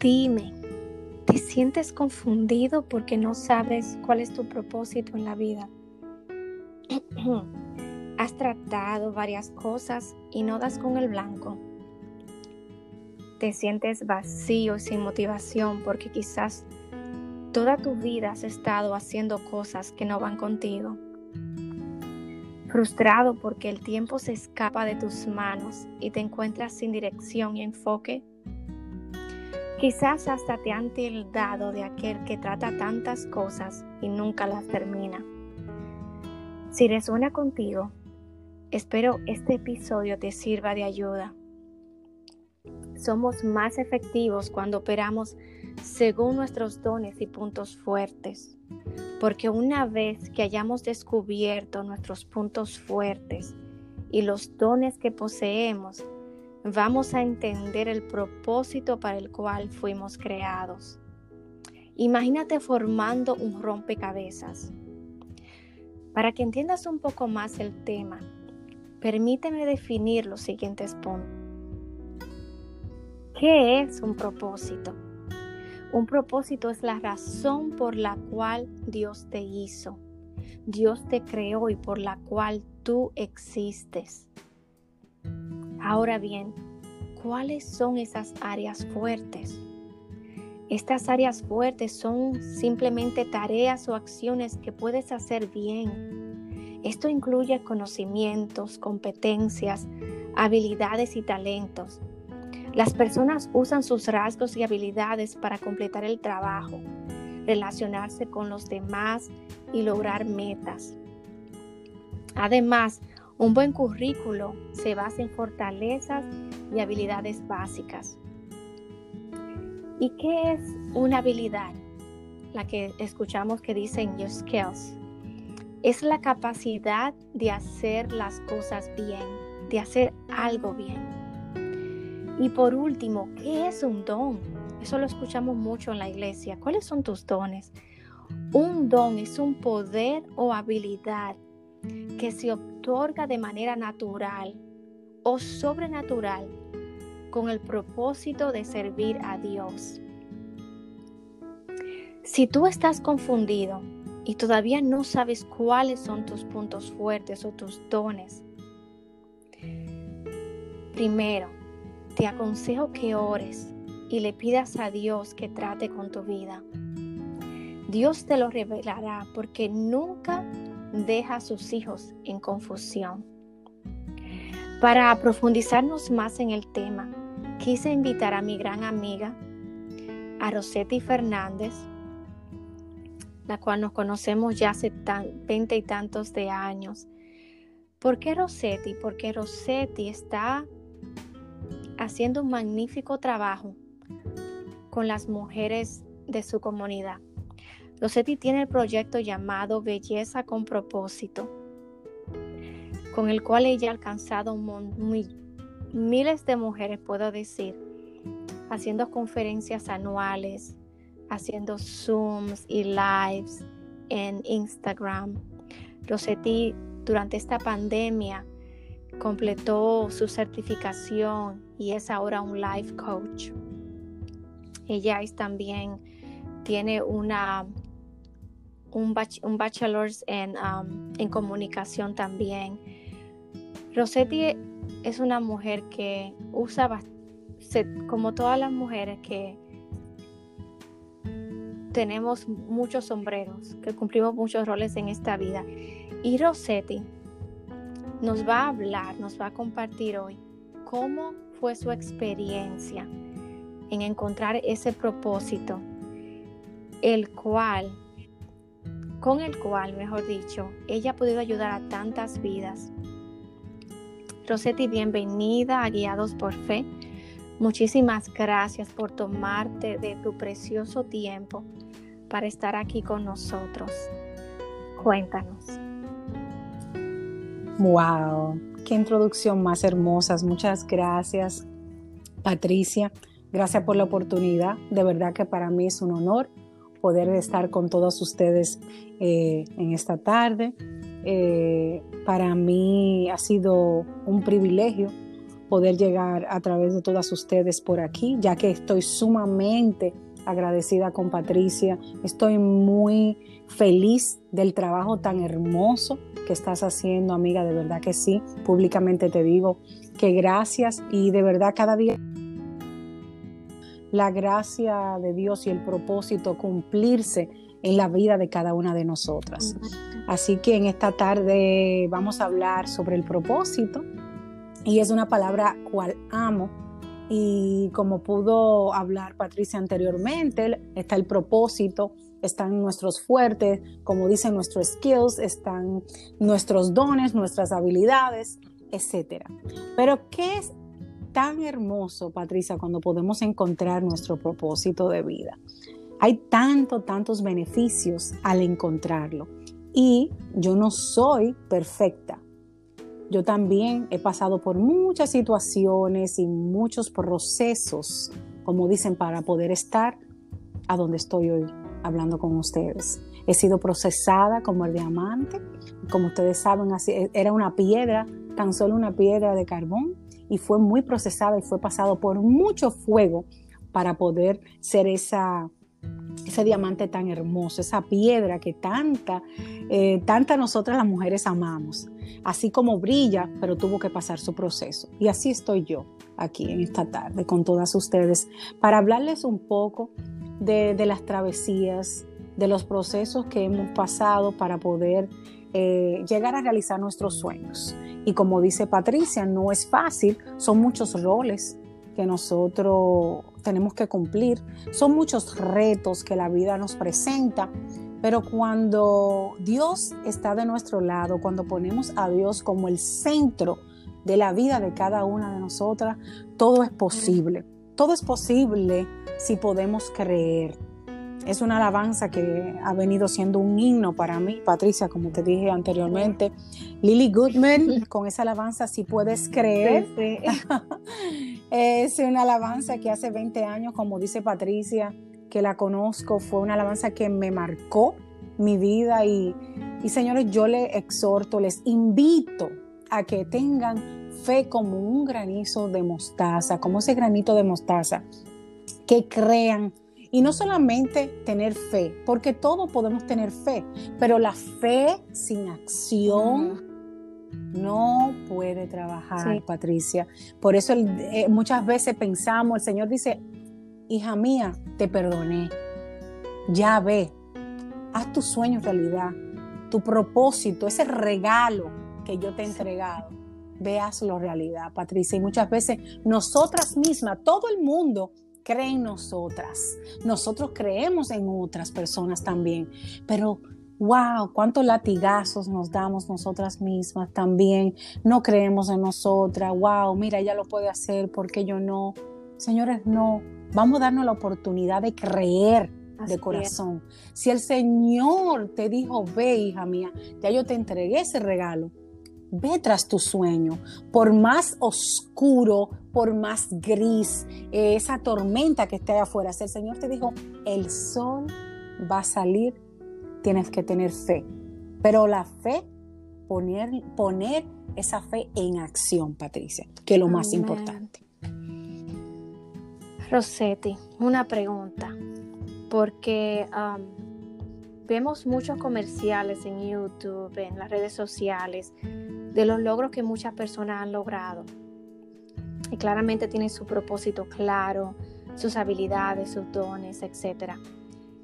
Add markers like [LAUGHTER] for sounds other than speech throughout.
Dime, ¿te sientes confundido porque no sabes cuál es tu propósito en la vida? [CLEARS THROAT] Has tratado varias cosas y no das con el blanco. Te sientes vacío y sin motivación porque quizás toda tu vida has estado haciendo cosas que no van contigo. Frustrado porque el tiempo se escapa de tus manos y te encuentras sin dirección y enfoque. Quizás hasta te han tildado de aquel que trata tantas cosas y nunca las termina. Si resuena contigo, espero este episodio te sirva de ayuda. Somos más efectivos cuando operamos según nuestros dones y puntos fuertes, porque una vez que hayamos descubierto nuestros puntos fuertes y los dones que poseemos, vamos a entender el propósito para el cual fuimos creados. Imagínate formando un rompecabezas. Para que entiendas un poco más el tema, permíteme definir los siguientes puntos. ¿Qué es un propósito? Un propósito es la razón por la cual Dios te hizo, Dios te creó y por la cual tú existes. Ahora bien, ¿cuáles son esas áreas fuertes? Estas áreas fuertes son simplemente tareas o acciones que puedes hacer bien. Esto incluye conocimientos, competencias, habilidades y talentos. Las personas usan sus rasgos y habilidades para completar el trabajo, relacionarse con los demás y lograr metas. Además, un buen currículo se basa en fortalezas y habilidades básicas. ¿Y qué es una habilidad? La que escuchamos que dicen your skills. Es la capacidad de hacer las cosas bien, de hacer algo bien. Y por último, ¿qué es un don? Eso lo escuchamos mucho en la iglesia. ¿Cuáles son tus dones? Un don es un poder o habilidad que se otorga de manera natural o sobrenatural con el propósito de servir a Dios. Si tú estás confundido y todavía no sabes cuáles son tus puntos fuertes o tus dones, primero, te aconsejo que ores y le pidas a Dios que trate con tu vida. Dios te lo revelará porque nunca deja a sus hijos en confusión. Para profundizarnos más en el tema, quise invitar a mi gran amiga, a Rosetti Fernández, la cual nos conocemos ya hace veinte y tantos de años. ¿Por qué Rosetti? Porque Rosetti está haciendo un magnífico trabajo con las mujeres de su comunidad. Rosetti tiene el proyecto llamado Belleza con propósito, con el cual ella ha alcanzado miles de mujeres, puedo decir, haciendo conferencias anuales, haciendo Zooms y lives en Instagram. Rosetti durante esta pandemia completó su certificación y es ahora un life coach. Ella es también tiene una un, bachelor's um, en, comunicación también. Rosetti es una mujer que usa, como todas las mujeres que tenemos muchos sombreros, que cumplimos muchos roles en esta vida. Y Rosetti nos va a hablar, nos va a compartir hoy cómo fue su experiencia en encontrar ese propósito, el cual con el cual, mejor dicho, ella ha podido ayudar a tantas vidas. Rosetti, bienvenida a Guiados por Fe. Muchísimas gracias por tomarte de tu precioso tiempo para estar aquí con nosotros. Cuéntanos. Wow, qué introducción más hermosa. Muchas gracias, Patricia. Gracias por la oportunidad. De verdad que para mí es un honor poder estar con todos ustedes eh, en esta tarde. Eh, para mí ha sido un privilegio poder llegar a través de todas ustedes por aquí, ya que estoy sumamente agradecida con Patricia. Estoy muy feliz del trabajo tan hermoso que estás haciendo, amiga, de verdad que sí. Públicamente te digo que gracias y de verdad cada día la gracia de Dios y el propósito cumplirse en la vida de cada una de nosotras. Así que en esta tarde vamos a hablar sobre el propósito y es una palabra cual amo y como pudo hablar Patricia anteriormente, está el propósito, están nuestros fuertes, como dicen nuestros skills, están nuestros dones, nuestras habilidades, etc. Pero ¿qué es tan hermoso, Patricia, cuando podemos encontrar nuestro propósito de vida? Hay tanto, tantos beneficios al encontrarlo. Y yo no soy perfecta, yo también he pasado por muchas situaciones y muchos procesos, como dicen, para poder estar a donde estoy hoy hablando con ustedes. He sido procesada como el diamante, como ustedes saben, era una piedra, tan solo una piedra de carbón, y fue muy procesada y fue pasado por mucho fuego para poder ser esa, ese diamante tan hermoso, esa piedra que tanta, eh, tanta nosotras las mujeres amamos. Así como brilla, pero tuvo que pasar su proceso. Y así estoy yo aquí en esta tarde con todas ustedes para hablarles un poco de, las travesías, de los procesos que hemos pasado para poder eh, llegar a realizar nuestros sueños. Y como dice Patricia, no es fácil, son muchos roles que nosotros tenemos que cumplir. Son muchos retos que la vida nos presenta, pero cuando Dios está de nuestro lado, cuando ponemos a Dios como el centro de la vida de cada una de nosotras, todo es posible. Todo es posible si podemos creer. Es una alabanza que ha venido siendo un himno para mí, Patricia, como te dije anteriormente. Lily Goodman, [LAUGHS] con esa alabanza, si puedes creer. [LAUGHS] es una alabanza que hace 20 años, como dice Patricia, que la conozco, fue una alabanza que me marcó mi vida y, y señores, yo les exhorto, les invito a que tengan fe como un granizo de mostaza, como ese granito de mostaza, que crean y no solamente tener fe, porque todos podemos tener fe, pero la fe sin acción no puede trabajar, Patricia. Por eso eh, muchas veces pensamos, el Señor dice, hija mía, te perdoné. Ya ve, haz tu sueño realidad, tu propósito, ese regalo que yo te he entregado. Véaslo realidad, Patricia. Y muchas veces nosotras mismas, todo el mundo cree en nosotras. Nosotros creemos en otras personas también, pero wow, cuántos latigazos nos damos nosotras mismas también. No creemos en nosotras. Wow, mira, ella lo puede hacer, porque yo no? Señores, no. Vamos a darnos la oportunidad de creer de corazón. Si el Señor te dijo, ve, hija mía, ya yo te entregué ese regalo. Ve tras tu sueño, por más oscuro, por más gris, eh, esa tormenta que esté afuera. Si el Señor te dijo, el sol va a salir, tienes que tener fe. Pero la fe, poner, poner esa fe en acción, Patricia, que es lo más importante. Rosetti, una pregunta, porque vemos muchos comerciales en YouTube, en las redes sociales, de los logros que muchas personas han logrado. Y claramente tienen su propósito claro, sus habilidades, sus dones, etc.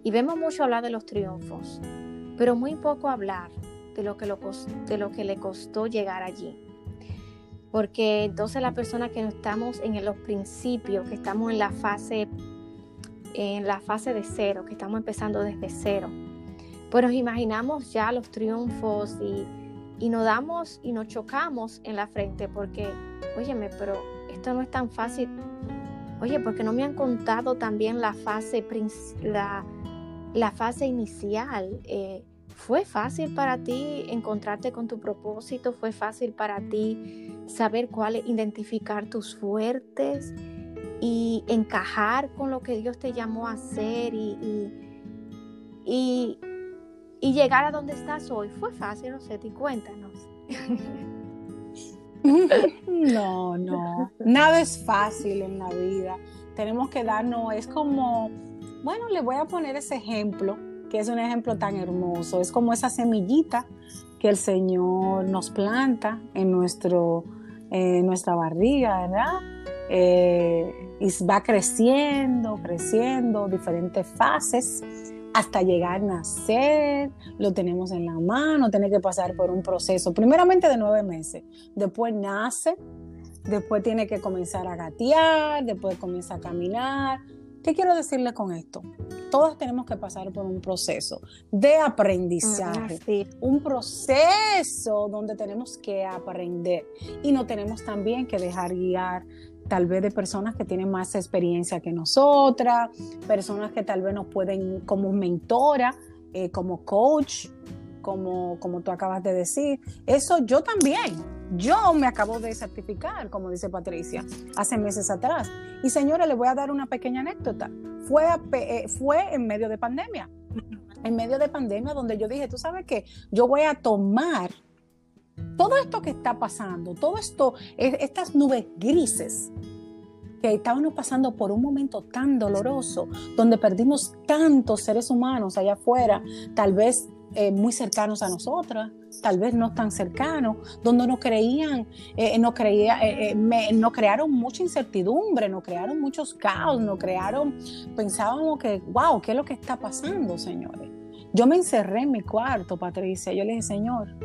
Y vemos mucho hablar de los triunfos, pero muy poco hablar de lo que, de lo que le costó llegar allí. Porque entonces la persona que no estamos en los principios, que estamos en la fase en la fase de cero, que estamos empezando desde cero, pues nos imaginamos ya los triunfos y y nos damos y nos chocamos en la frente porque, óyeme, pero esto no es tan fácil. Oye, porque no me han contado también la fase, la, la fase inicial. Eh, ¿Fue fácil para ti encontrarte con tu propósito? ¿Fue fácil para ti saber cuál, identificar tus fuertes y encajar con lo que Dios te llamó a hacer y, llegar a donde estás hoy fue fácil, no sé, cuéntanos. [LAUGHS] No, no, nada es fácil en la vida. Tenemos que darnos, es como, bueno, le voy a poner ese ejemplo, que es un ejemplo tan hermoso, es como esa semillita que el Señor nos planta en nuestro, nuestra barriga, ¿verdad? Eh, y va creciendo, creciendo, diferentes fases hasta llegar a nacer, lo tenemos en la mano, tiene que pasar por un proceso, primeramente de nueve meses, después nace, después tiene que comenzar a gatear, después comienza a caminar. ¿Qué quiero decirle con esto? Todos tenemos que pasar por un proceso de aprendizaje, un proceso donde tenemos que aprender y no tenemos también que dejar guiar tal vez de personas que tienen más experiencia que nosotras, personas que tal vez nos pueden como mentora, eh, como coach, como, como tú acabas de decir. Eso yo también. Yo me acabo de certificar, como dice Patricia, hace meses atrás. Y señores, les voy a dar una pequeña anécdota. Fue, eh, fue en medio de pandemia. En medio de pandemia donde yo dije, tú sabes qué, yo voy a tomar todo esto que está pasando, todo esto, estas nubes grises que estábamos pasando por un momento tan doloroso, donde perdimos tantos seres humanos allá afuera, tal vez eh, muy cercanos a nosotras, tal vez no tan cercanos, donde no creían, eh, no, creía, eh, no crearon mucha incertidumbre, no crearon muchos caos, no crearon, pensábamos que, wow, ¿qué es lo que está pasando, señores? Yo me encerré en mi cuarto, Patricia, yo le dije, Señor,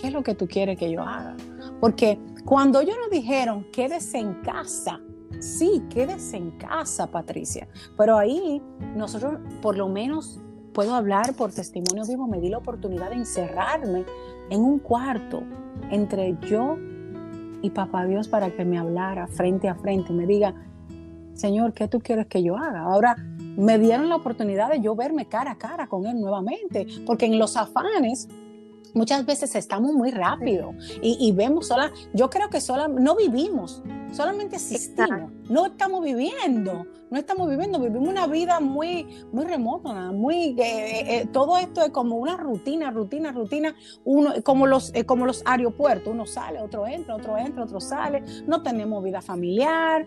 ¿Qué es lo que tú quieres que yo haga? Porque cuando ellos nos dijeron, quédese en casa, sí, quédese en casa, Patricia. Pero ahí nosotros, por lo menos, puedo hablar por testimonio vivo, me di la oportunidad de encerrarme en un cuarto entre yo y Papá Dios para que me hablara frente a frente y me diga, Señor, ¿qué tú quieres que yo haga? Ahora me dieron la oportunidad de yo verme cara a cara con Él nuevamente, porque en los afanes muchas veces estamos muy rápido y, vemos sola, yo creo que sola, no vivimos, solamente existimos, no estamos viviendo, no estamos viviendo, vivimos una vida muy, muy remota, muy, eh, eh, eh, todo esto es como una rutina, rutina, rutina, uno, como, los, como los aeropuertos, uno sale, otro entra, otro entra, otro sale, no tenemos vida familiar,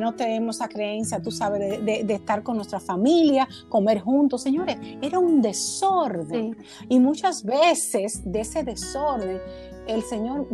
no tenemos esa creencia, tú sabes, de, de, estar con nuestra familia, comer juntos, señores, era un desorden. Y muchas veces de ese desorden el Señor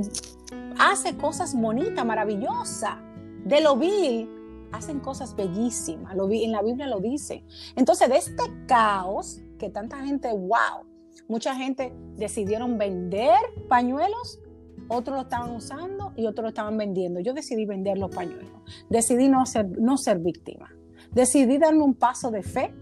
hace cosas bonitas, maravillosas, de lo vil hacen cosas bellísimas, lo vi, en la Biblia lo dice. Entonces, de este caos, que tanta gente, wow, mucha gente decidieron vender pañuelos, otros lo estaban usando y otros lo estaban vendiendo. Yo decidí vender los pañuelos, decidí no ser, no ser víctima, decidí darme un paso de fe,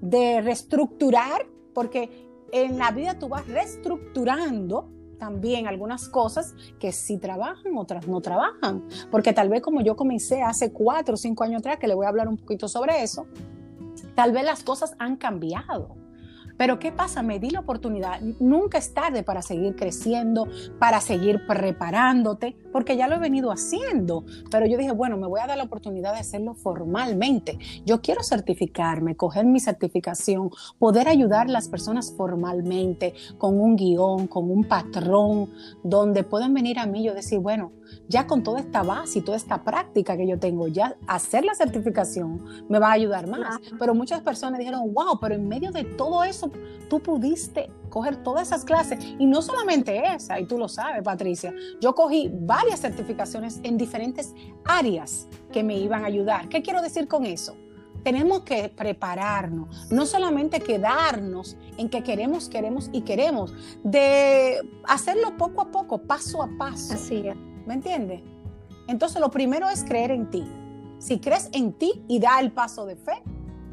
de reestructurar, porque en la vida tú vas reestructurando también algunas cosas que sí trabajan, otras no trabajan. Porque tal vez como yo comencé hace cuatro o cinco años atrás, que le voy a hablar un poquito sobre eso, tal vez las cosas han cambiado. Pero ¿qué pasa? Me di la oportunidad. Nunca es tarde para seguir creciendo, para seguir preparándote, porque ya lo he venido haciendo. Pero yo dije, bueno, me voy a dar la oportunidad de hacerlo formalmente. Yo quiero certificarme, coger mi certificación, poder ayudar a las personas formalmente, con un guion, con un patrón, donde puedan venir a mí y yo decir, bueno, ya con toda esta base y toda esta práctica que yo tengo, ya hacer la certificación me va a ayudar más. Pero muchas personas dijeron, wow, pero en medio de todo eso, tú pudiste coger todas esas clases y no solamente esa, y tú lo sabes, Patricia, yo cogí varias certificaciones en diferentes áreas que me iban a ayudar. ¿Qué quiero decir con eso? tenemos que prepararnos, no solamente quedarnos en que queremos, queremos y queremos, de hacerlo poco a poco, paso a paso. Así es. ¿Me entiendes? Entonces lo primero es creer en ti. Si crees en ti y da el paso de fe,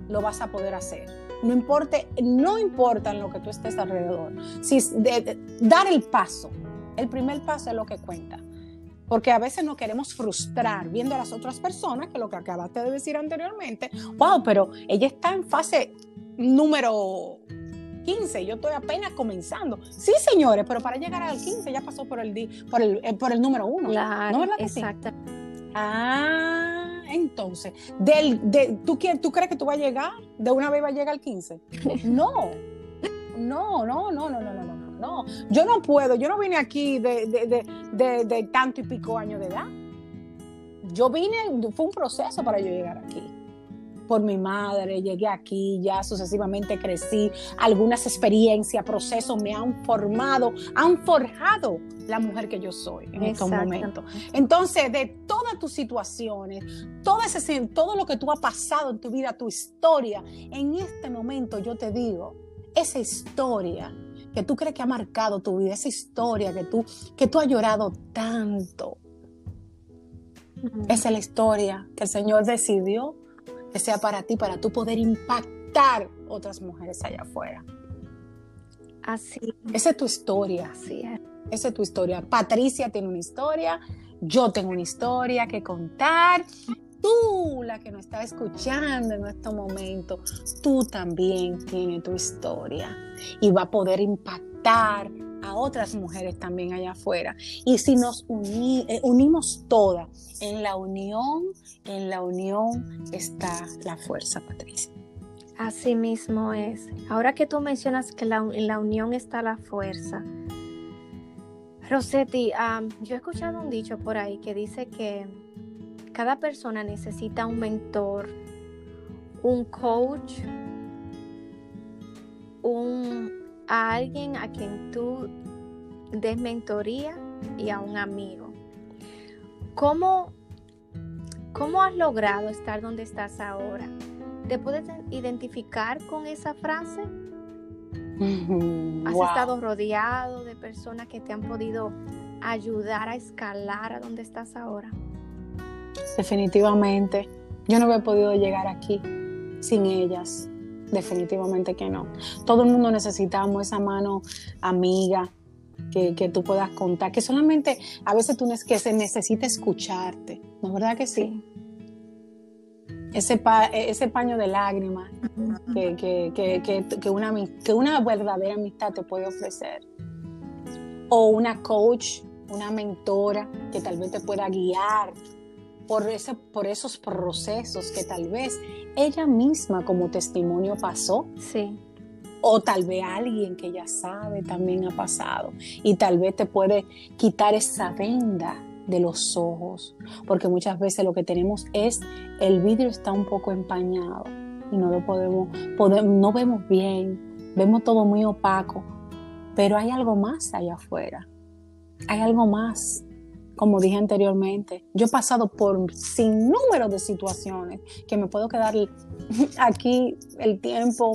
lo vas a poder hacer. No importa, no importa en lo que tú estés alrededor. Si dar el paso, el primer paso es lo que cuenta. Porque a veces nos queremos frustrar viendo a las otras personas, que lo que acabaste de decir anteriormente, wow, pero ella está en fase número 15, yo estoy apenas comenzando. Sí, señores, pero para llegar al 15 ya pasó por el, por el, eh, por el número 1. Claro, ¿No exacto. Ah, entonces, del, de, ¿tú, ¿tú crees que tú vas a llegar? ¿De una vez va a llegar al 15? [LAUGHS] No, no, no, no, no, no, no. no. Yo no puedo, yo no vine aquí de, de, de tanto y pico años de edad. Yo vine, fue un proceso para yo llegar aquí por mi madre, llegué aquí, ya sucesivamente crecí, algunas experiencias, procesos me han formado, han forjado la mujer que yo soy en estos momentos. Entonces, de todas tus situaciones, todo, ese, todo lo que tú has pasado en tu vida, tu historia, en este momento yo te digo, esa historia que tú crees que ha marcado tu vida, esa historia que tú, que tú has llorado tanto, esa es la historia que el Señor decidió que sea para ti, para tú poder impactar otras mujeres allá afuera. Así. Esa es tu historia. Así es. Esa es tu historia. Patricia tiene una historia, yo tengo una historia que contar. Tú, la que nos está escuchando en este momento, tú también tienes tu historia y va a poder impactar a otras mujeres también allá afuera. Y si nos eh, unimos todas, en la unión, en la unión está la fuerza, Patricia. Así mismo es. Ahora que tú mencionas que en la unión está la fuerza, Rosetti, yo he escuchado un dicho por ahí que dice que cada persona necesita un mentor, un coach, un a alguien a quien tú des mentoría y a un amigo. ¿Cómo, cómo has logrado estar donde estás ahora? ¿Te puedes identificar con esa frase? ¿Has estado rodeado de personas que te han podido ayudar a escalar a donde estás ahora? Definitivamente. Yo no he podido llegar aquí sin ellas definitivamente que no. Todo el mundo necesitamos esa mano amiga que, tú puedas contar, que solamente a veces tú que se necesita escucharte, ¿no es verdad que sí? Ese, ese paño de lágrimas que, que, una, que una verdadera amistad te puede ofrecer. O una coach, una mentora que tal vez te pueda guiar por, ese, por esos procesos que tal vez ella misma como testimonio pasó. Sí. O tal vez alguien que ya sabe también ha pasado y tal vez te puede quitar esa venda de los ojos, porque muchas veces lo que tenemos es el vidrio está un poco empañado y no lo podemos, podemos no vemos bien, vemos todo muy opaco, pero hay algo más allá afuera, hay algo más como dije anteriormente, yo he pasado por sin número de situaciones que me puedo quedar [LAUGHS] aquí el tiempo,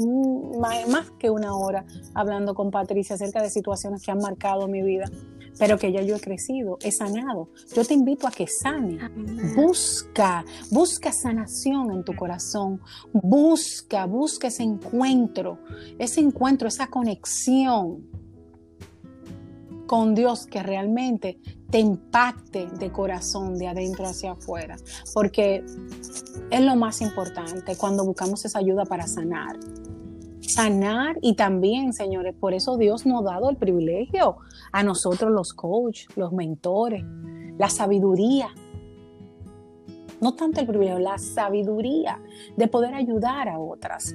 más que una hora, hablando con Patricia acerca de situaciones que han marcado mi vida, pero que ya yo he crecido, he sanado. Yo te invito a que sane. Busca, busca sanación en tu corazón. Busca, busca ese encuentro, ese encuentro, esa conexión con Dios que realmente te impacte de corazón, de adentro hacia afuera, porque es lo más importante cuando buscamos esa ayuda para sanar. Sanar y también, señores, por eso Dios nos ha dado el privilegio a nosotros los coaches, los mentores, la sabiduría. No tanto el privilegio, la sabiduría de poder ayudar a otras.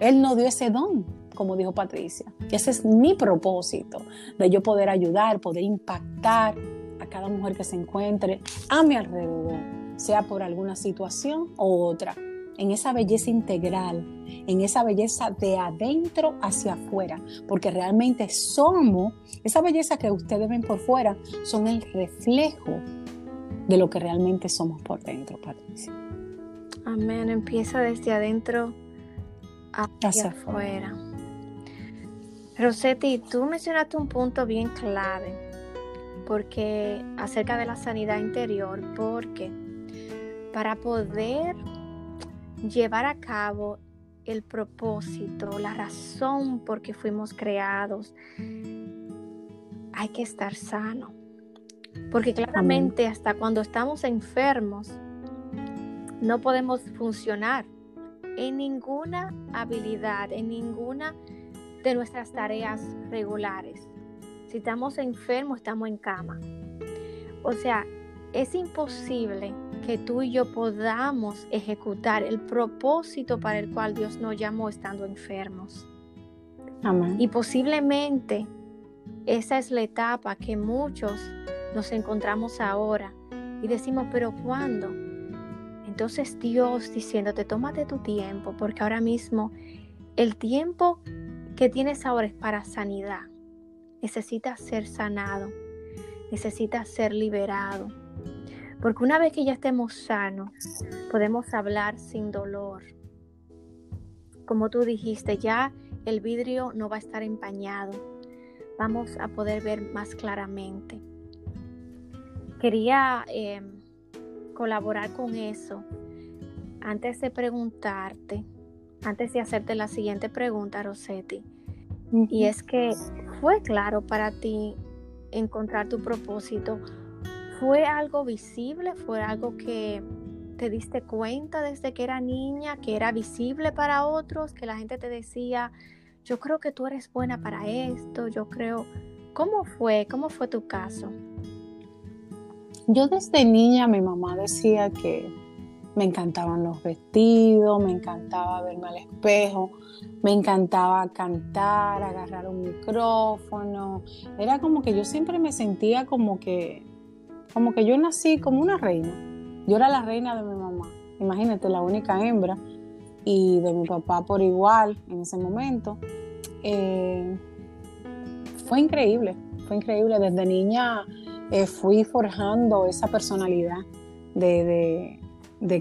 Él nos dio ese don como dijo Patricia. Y ese es mi propósito, de yo poder ayudar, poder impactar a cada mujer que se encuentre a mi alrededor, sea por alguna situación o otra, en esa belleza integral, en esa belleza de adentro hacia afuera, porque realmente somos, esa belleza que ustedes ven por fuera, son el reflejo de lo que realmente somos por dentro, Patricia. Amén, empieza desde adentro hacia, afuera. Rosetti, tú mencionaste un punto bien clave porque acerca de la sanidad interior, porque para poder llevar a cabo el propósito, la razón por que fuimos creados, hay que estar sano. Porque claramente hasta cuando estamos enfermos, no podemos funcionar en ninguna habilidad, en ninguna de nuestras tareas regulares. Si estamos enfermos, estamos en cama. O sea, es imposible que tú y yo podamos ejecutar el propósito para el cual Dios nos llamó estando enfermos. Amén. Y posiblemente esa es la etapa que muchos nos encontramos ahora y decimos, pero ¿cuándo? Entonces Dios diciéndote, tómate tu tiempo, porque ahora mismo el tiempo que tienes ahora es para sanidad. Necesitas ser sanado, necesitas ser liberado. Porque una vez que ya estemos sanos, podemos hablar sin dolor. Como tú dijiste, ya el vidrio no va a estar empañado. Vamos a poder ver más claramente. Quería em, colaborar con eso antes de preguntarte, antes de hacerte la siguiente pregunta, Rosetti. Y es que fue claro para ti encontrar tu propósito. ¿Fue algo visible? ¿Fue algo que te diste cuenta desde que era niña, que era visible para otros, que la gente te decía, yo creo que tú eres buena para esto, yo creo... ¿Cómo fue? ¿Cómo fue tu caso? Yo desde niña mi mamá decía que me encantaban los vestidos, me encantaba verme al espejo, me encantaba cantar, agarrar un micrófono. Era como que yo siempre me sentía como que, como que yo nací como una reina. Yo era la reina de mi mamá. Imagínate, la única hembra. Y de mi papá por igual en ese momento. Eh, fue increíble, fue increíble. Desde niña eh, fui forjando esa personalidad de,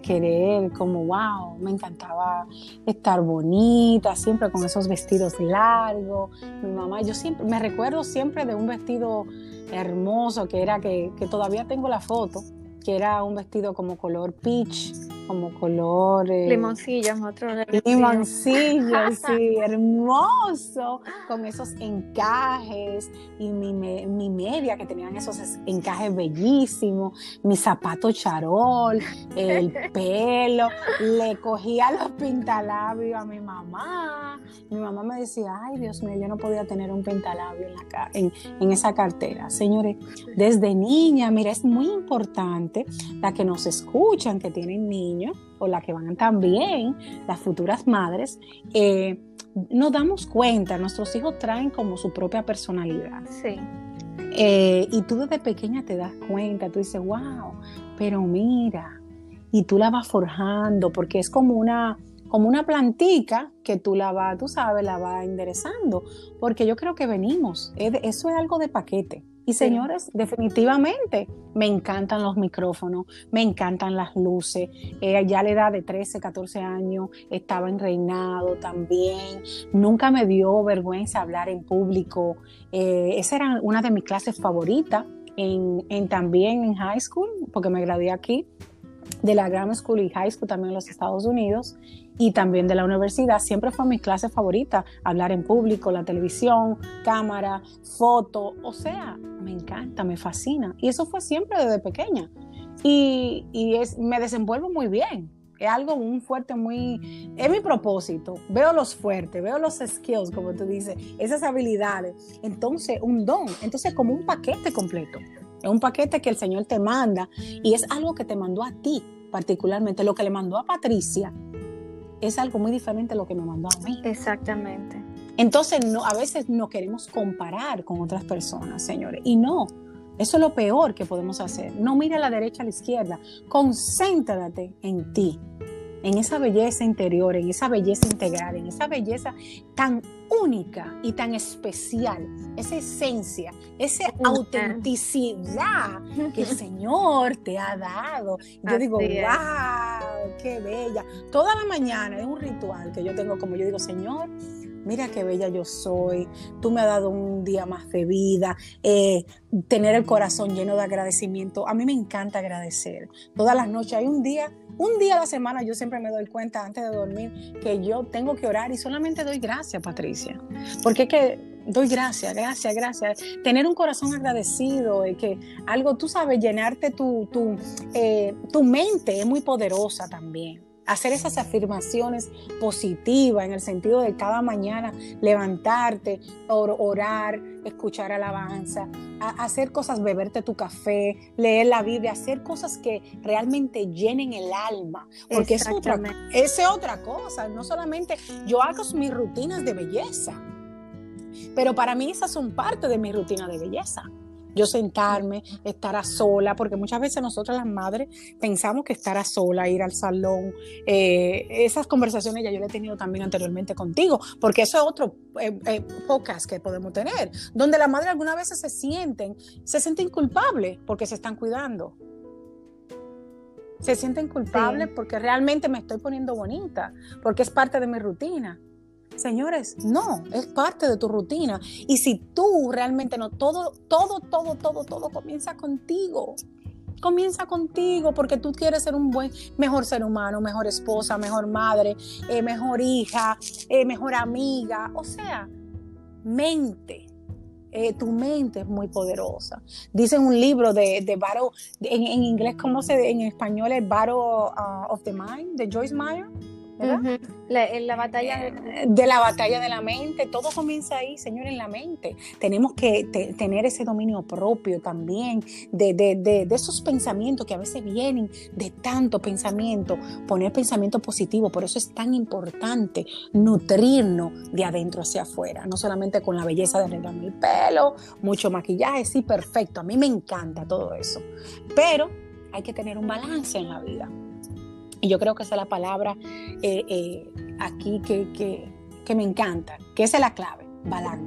querer, como, wow, me encantaba estar bonita, siempre con esos vestidos largos. Mi mamá, yo siempre, me recuerdo siempre de un vestido hermoso que era que, que todavía tengo la foto, que era un vestido como color peach, como color... Eh, limoncillo, otro limoncillo, sí, [LAUGHS] hermoso, con esos encajes y mi, mi, media que tenían esos encajes bellísimos, mi zapato charol, el [LAUGHS] pelo, le cogía los pintalabios a mi mamá. Mi mamá me decía, ay Dios mío, yo no podía tener un pintalabio en, la, en, en esa cartera. Señores, desde niña, mira, es muy importante la que nos escuchan, que tienen niños o la que van también, las futuras madres, eh, nos damos cuenta, nuestros hijos traen como su propia personalidad. Sí. Eh, y tú desde pequeña te das cuenta, tú dices, wow, pero mira, y tú la vas forjando, porque es como una, como una plantica que tú la vas, tú sabes, la vas enderezando, porque yo creo que venimos, eso es algo de paquete. Y señores, definitivamente me encantan los micrófonos, me encantan las luces. Eh, ya a la edad de 13, 14 años estaba en reinado también. Nunca me dio vergüenza hablar en público. Eh, esa era una de mis clases favoritas. En, en, también en high school, porque me gradué aquí, de la Grammar School y High School también en los Estados Unidos y también de la universidad, siempre fue mi clase favorita, hablar en público, la televisión, cámara, foto, o sea, me encanta, me fascina. Y eso fue siempre desde pequeña. Y, y es, me desenvuelvo muy bien. Es algo un fuerte, muy... Es mi propósito. Veo los fuertes, veo los skills, como tú dices, esas habilidades. Entonces, un don. Entonces, como un paquete completo. Es un paquete que el Señor te manda y es algo que te mandó a ti particularmente. Lo que le mandó a Patricia es algo muy diferente a lo que me mandó a mí. Exactamente. Entonces, no, a veces no queremos comparar con otras personas, señores. Y no, eso es lo peor que podemos hacer. No mire a la derecha, a la izquierda. Concéntrate en ti en esa belleza interior, en esa belleza integral, en esa belleza tan única y tan especial, esa esencia, esa autenticidad que el [LAUGHS] Señor te ha dado. yo digo, wow, qué bella. Toda la mañana es un ritual que yo tengo como yo digo, Señor, mira qué bella yo soy, tú me has dado un día más de vida, eh, tener el corazón lleno de agradecimiento. A mí me encanta agradecer. Todas las noches hay un día, un día a la semana yo siempre me doy cuenta antes de dormir que yo tengo que orar y solamente doy gracias, Patricia. Porque es que doy gracias, gracias, gracias. Tener un corazón agradecido, y que algo, tú sabes, llenarte tu, tu, eh, tu mente es muy poderosa también hacer esas afirmaciones positivas en el sentido de cada mañana levantarte, orar, escuchar alabanza, hacer cosas, beberte tu café, leer la Biblia, hacer cosas que realmente llenen el alma, porque es otra, es otra cosa, no solamente yo hago mis rutinas de belleza, pero para mí esas son parte de mi rutina de belleza. Yo sentarme, estar a sola, porque muchas veces nosotras las madres pensamos que estar a sola, ir al salón, eh, esas conversaciones ya yo le he tenido también anteriormente contigo, porque eso es otro eh, eh, podcast que podemos tener, donde las madres algunas veces se sienten, se sienten culpables porque se están cuidando se sienten culpables porque realmente me estoy poniendo bonita, porque es parte de mi rutina. Señores, no, es parte de tu rutina. Y si tú realmente no, todo, todo, todo, todo, todo comienza contigo. Comienza contigo porque tú quieres ser un buen, mejor ser humano, mejor esposa, mejor madre, eh, mejor hija, eh, mejor amiga. O sea, mente, eh, tu mente es muy poderosa. Dicen un libro de, de Battle, en, en, inglés, ¿cómo se en español es Battle uh, of the Mind, de Joyce Meyer la, batalla de... de... la batalla de la mente, todo comienza ahí, Señor, en la mente. Tenemos que tener ese dominio propio también de, de, esos pensamientos que a veces vienen de tanto pensamiento, poner pensamiento positivo. Por eso es tan importante nutrirnos de adentro hacia afuera, no solamente con la belleza de arreglarme el pelo, mucho maquillaje, sí, perfecto. A mí me encanta todo eso. Pero hay que tener un balance en la vida. Y yo creo que esa es la palabra eh, eh, aquí que, que, que, me encanta, que esa es la clave, balance.